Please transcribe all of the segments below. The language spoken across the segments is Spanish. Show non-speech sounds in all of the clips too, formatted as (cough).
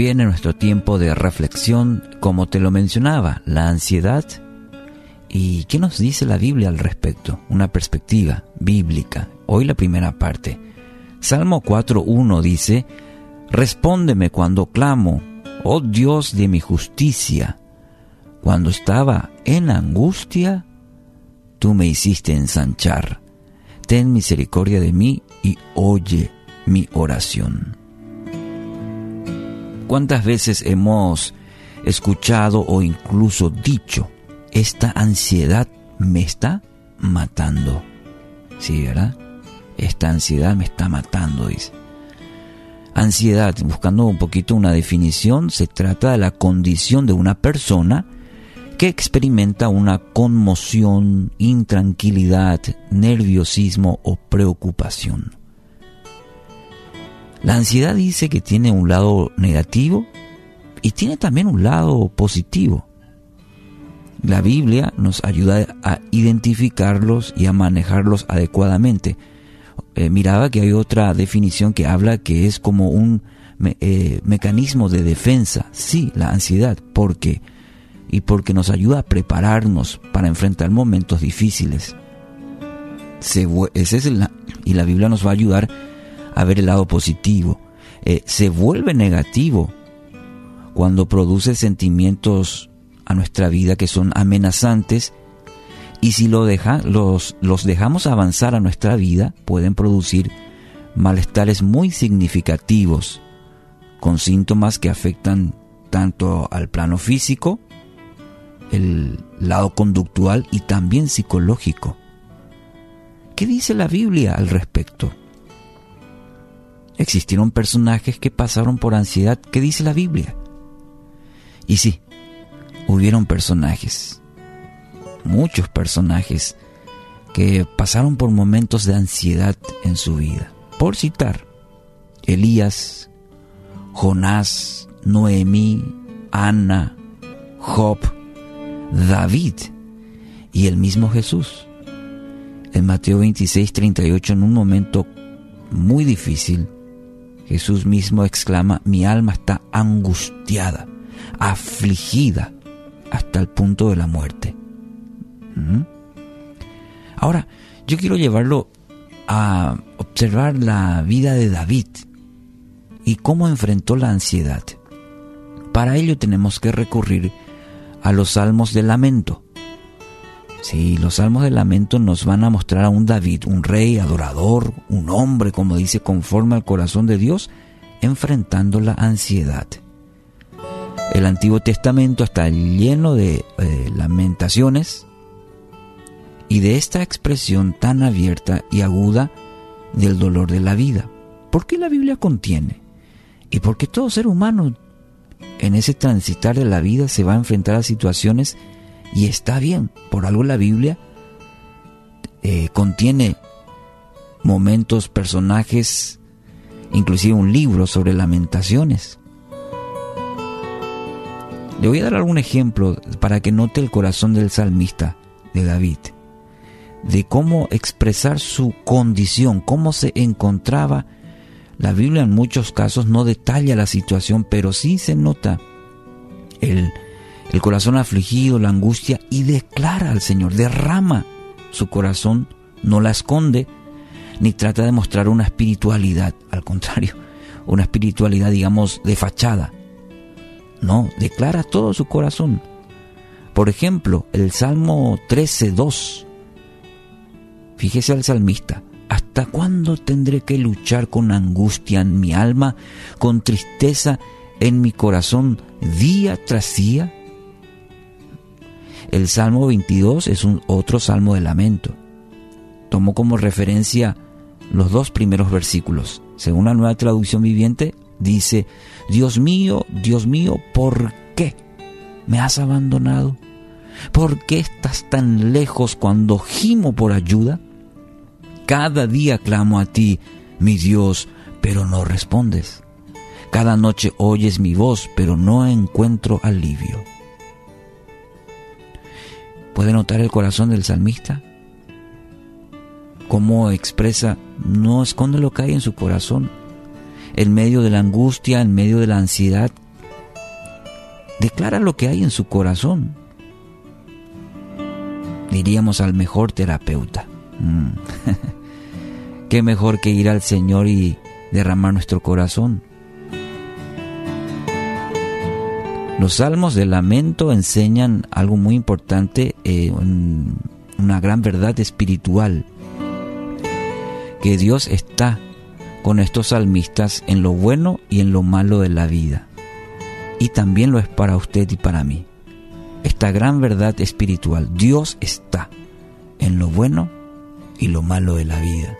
Viene nuestro tiempo de reflexión, como te lo mencionaba, la ansiedad. ¿Y qué nos dice la Biblia al respecto? Una perspectiva bíblica. Hoy la primera parte. Salmo 4.1 dice, Respóndeme cuando clamo, oh Dios de mi justicia. Cuando estaba en angustia, tú me hiciste ensanchar. Ten misericordia de mí y oye mi oración. ¿Cuántas veces hemos escuchado o incluso dicho, esta ansiedad me está matando? Sí, ¿verdad? Esta ansiedad me está matando, dice. Ansiedad, buscando un poquito una definición, se trata de la condición de una persona que experimenta una conmoción, intranquilidad, nerviosismo o preocupación. La ansiedad dice que tiene un lado negativo y tiene también un lado positivo. La Biblia nos ayuda a identificarlos y a manejarlos adecuadamente. Eh, miraba que hay otra definición que habla que es como un eh, mecanismo de defensa. Sí, la ansiedad. ¿Por qué? Y porque nos ayuda a prepararnos para enfrentar momentos difíciles. ese es y la Biblia nos va a ayudar a ver el lado positivo. Eh, se vuelve negativo cuando produce sentimientos a nuestra vida que son amenazantes y si los, los dejamos avanzar a nuestra vida pueden producir malestares muy significativos con síntomas que afectan tanto al plano físico, el lado conductual y también psicológico. ¿Qué dice la Biblia al respecto? Existieron personajes que pasaron por ansiedad. ¿Qué dice la Biblia? Y sí, hubieron personajes, muchos personajes, que pasaron por momentos de ansiedad en su vida. Por citar, Elías, Jonás, Noemí, Ana, Job, David y el mismo Jesús. En Mateo 26, 38, en un momento muy difícil, Jesús mismo exclama, mi alma está angustiada, afligida hasta el punto de la muerte. ¿Mm? Ahora, yo quiero llevarlo a observar la vida de David y cómo enfrentó la ansiedad. Para ello tenemos que recurrir a los salmos de lamento. Sí, los salmos de lamento nos van a mostrar a un David, un rey adorador, un hombre, como dice, conforme al corazón de Dios, enfrentando la ansiedad. El Antiguo Testamento está lleno de eh, lamentaciones y de esta expresión tan abierta y aguda del dolor de la vida. ¿Por qué la Biblia contiene? Y porque todo ser humano en ese transitar de la vida se va a enfrentar a situaciones y está bien, por algo la Biblia eh, contiene momentos, personajes, inclusive un libro sobre lamentaciones. Le voy a dar algún ejemplo para que note el corazón del salmista de David, de cómo expresar su condición, cómo se encontraba. La Biblia en muchos casos no detalla la situación, pero sí se nota el, el corazón afligido, la angustia, y declara al Señor, derrama su corazón, no la esconde, ni trata de mostrar una espiritualidad, al contrario, una espiritualidad, digamos, de fachada. No, declara todo su corazón. Por ejemplo, el Salmo 13.2. Fíjese al salmista. ¿Hasta cuándo tendré que luchar con angustia en mi alma, con tristeza en mi corazón día tras día? El Salmo 22 es un otro salmo de lamento. Tomó como referencia los dos primeros versículos. Según la nueva traducción viviente, dice, Dios mío, Dios mío, ¿por qué me has abandonado? ¿Por qué estás tan lejos cuando gimo por ayuda? Cada día clamo a ti, mi Dios, pero no respondes. Cada noche oyes mi voz, pero no encuentro alivio. ¿Puede notar el corazón del salmista? Cómo expresa, no esconde lo que hay en su corazón. en medio de la angustia, en medio de la ansiedad, declara lo que hay en su corazón. Diríamos al mejor terapeuta. Mm. (laughs) Qué mejor que ir al Señor y derramar nuestro corazón. Los salmos de lamento enseñan algo muy importante, eh, una gran verdad espiritual, que Dios está con estos salmistas en lo bueno y en lo malo de la vida. Y también lo es para usted y para mí. Esta gran verdad espiritual, Dios está en lo bueno y lo malo de la vida.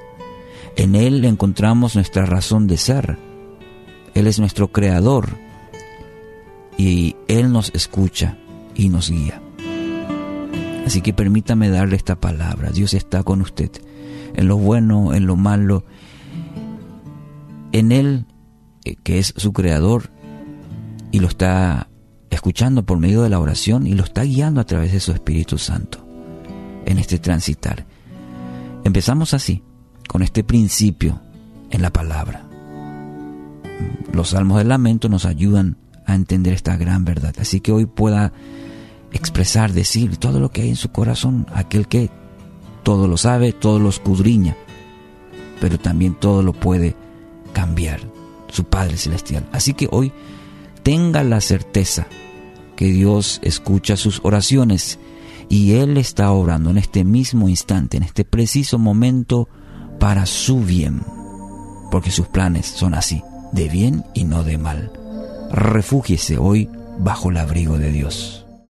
En Él encontramos nuestra razón de ser. Él es nuestro creador y Él nos escucha y nos guía. Así que permítame darle esta palabra. Dios está con usted en lo bueno, en lo malo. En Él, eh, que es su creador, y lo está escuchando por medio de la oración y lo está guiando a través de su Espíritu Santo en este transitar. Empezamos así, con este principio en la palabra. Los salmos del lamento nos ayudan entender esta gran verdad. Así que hoy pueda expresar, decir todo lo que hay en su corazón, aquel que todo lo sabe, todo lo escudriña, pero también todo lo puede cambiar, su Padre Celestial. Así que hoy tenga la certeza que Dios escucha sus oraciones y Él está obrando en este mismo instante, en este preciso momento, para su bien, porque sus planes son así, de bien y no de mal refúgiese hoy bajo el abrigo de Dios.